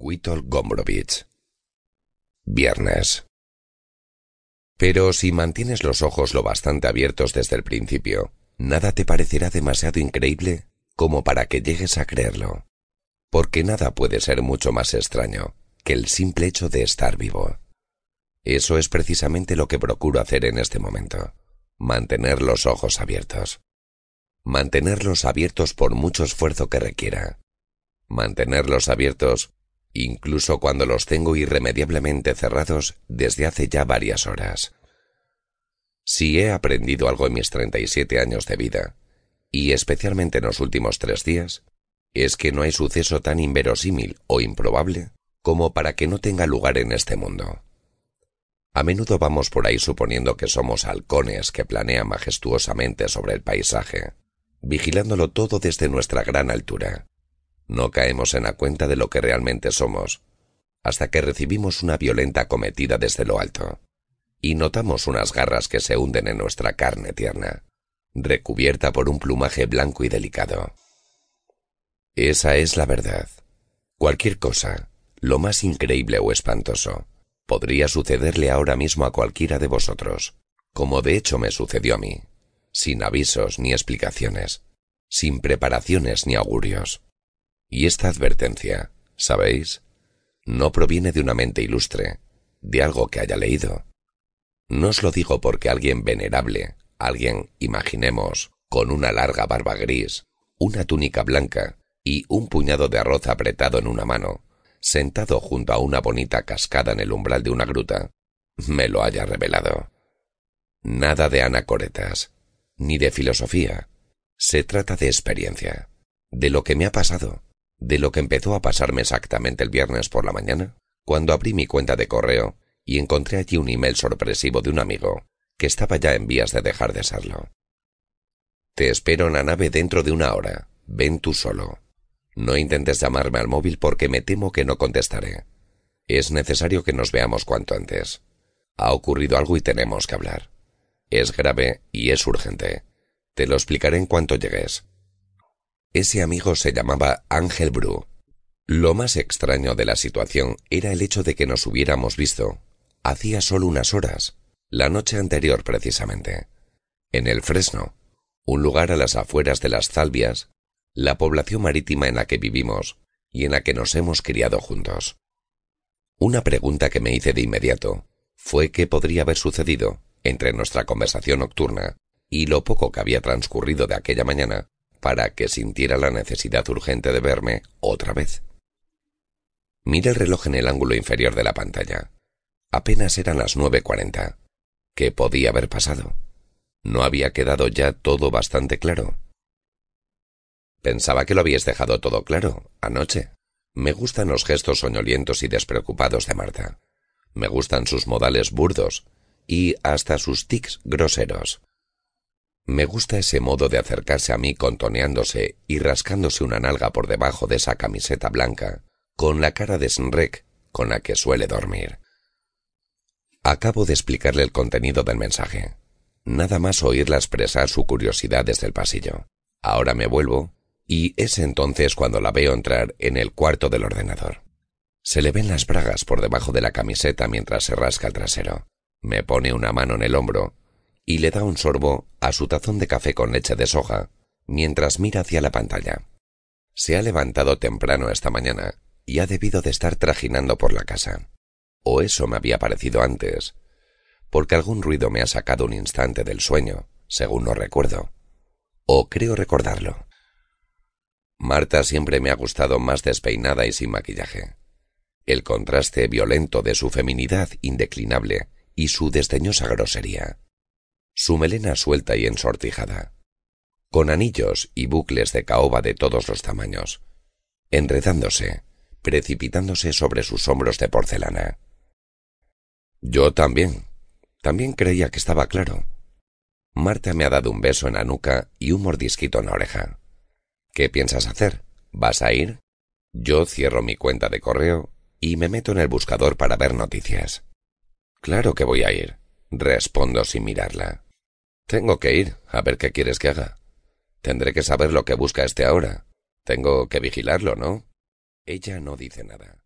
Witold Gombrowicz. Viernes. Pero si mantienes los ojos lo bastante abiertos desde el principio, nada te parecerá demasiado increíble como para que llegues a creerlo. Porque nada puede ser mucho más extraño que el simple hecho de estar vivo. Eso es precisamente lo que procuro hacer en este momento. Mantener los ojos abiertos. Mantenerlos abiertos por mucho esfuerzo que requiera. Mantenerlos abiertos incluso cuando los tengo irremediablemente cerrados desde hace ya varias horas. Si he aprendido algo en mis 37 años de vida, y especialmente en los últimos tres días, es que no hay suceso tan inverosímil o improbable como para que no tenga lugar en este mundo. A menudo vamos por ahí suponiendo que somos halcones que planean majestuosamente sobre el paisaje, vigilándolo todo desde nuestra gran altura, no caemos en la cuenta de lo que realmente somos, hasta que recibimos una violenta acometida desde lo alto, y notamos unas garras que se hunden en nuestra carne tierna, recubierta por un plumaje blanco y delicado. Esa es la verdad. Cualquier cosa, lo más increíble o espantoso, podría sucederle ahora mismo a cualquiera de vosotros, como de hecho me sucedió a mí, sin avisos ni explicaciones, sin preparaciones ni augurios. Y esta advertencia, ¿sabéis? No proviene de una mente ilustre, de algo que haya leído. No os lo digo porque alguien venerable, alguien, imaginemos, con una larga barba gris, una túnica blanca y un puñado de arroz apretado en una mano, sentado junto a una bonita cascada en el umbral de una gruta, me lo haya revelado. Nada de anacoretas, ni de filosofía. Se trata de experiencia, de lo que me ha pasado, de lo que empezó a pasarme exactamente el viernes por la mañana, cuando abrí mi cuenta de correo y encontré allí un email sorpresivo de un amigo que estaba ya en vías de dejar de serlo. Te espero en la nave dentro de una hora. Ven tú solo. No intentes llamarme al móvil porque me temo que no contestaré. Es necesario que nos veamos cuanto antes. Ha ocurrido algo y tenemos que hablar. Es grave y es urgente. Te lo explicaré en cuanto llegues. Ese amigo se llamaba Ángel Bru. Lo más extraño de la situación era el hecho de que nos hubiéramos visto, hacía solo unas horas, la noche anterior precisamente, en el Fresno, un lugar a las afueras de las Zalbias, la población marítima en la que vivimos y en la que nos hemos criado juntos. Una pregunta que me hice de inmediato fue qué podría haber sucedido entre nuestra conversación nocturna y lo poco que había transcurrido de aquella mañana para que sintiera la necesidad urgente de verme otra vez. Miré el reloj en el ángulo inferior de la pantalla. Apenas eran las nueve cuarenta. ¿Qué podía haber pasado? ¿No había quedado ya todo bastante claro? Pensaba que lo habías dejado todo claro, anoche. Me gustan los gestos soñolientos y despreocupados de Marta. Me gustan sus modales burdos y hasta sus tics groseros. Me gusta ese modo de acercarse a mí contoneándose y rascándose una nalga por debajo de esa camiseta blanca, con la cara de Snrek con la que suele dormir. Acabo de explicarle el contenido del mensaje. Nada más oírla expresar su curiosidad desde el pasillo. Ahora me vuelvo, y es entonces cuando la veo entrar en el cuarto del ordenador. Se le ven las bragas por debajo de la camiseta mientras se rasca el trasero. Me pone una mano en el hombro y le da un sorbo a su tazón de café con leche de soja, mientras mira hacia la pantalla. Se ha levantado temprano esta mañana y ha debido de estar trajinando por la casa. O eso me había parecido antes, porque algún ruido me ha sacado un instante del sueño, según no recuerdo. O creo recordarlo. Marta siempre me ha gustado más despeinada y sin maquillaje. El contraste violento de su feminidad indeclinable y su desdeñosa grosería su melena suelta y ensortijada, con anillos y bucles de caoba de todos los tamaños, enredándose, precipitándose sobre sus hombros de porcelana. Yo también, también creía que estaba claro. Marta me ha dado un beso en la nuca y un mordisquito en la oreja. ¿Qué piensas hacer? ¿Vas a ir? Yo cierro mi cuenta de correo y me meto en el buscador para ver noticias. Claro que voy a ir, respondo sin mirarla. Tengo que ir, a ver qué quieres que haga. Tendré que saber lo que busca este ahora. Tengo que vigilarlo, ¿no? Ella no dice nada.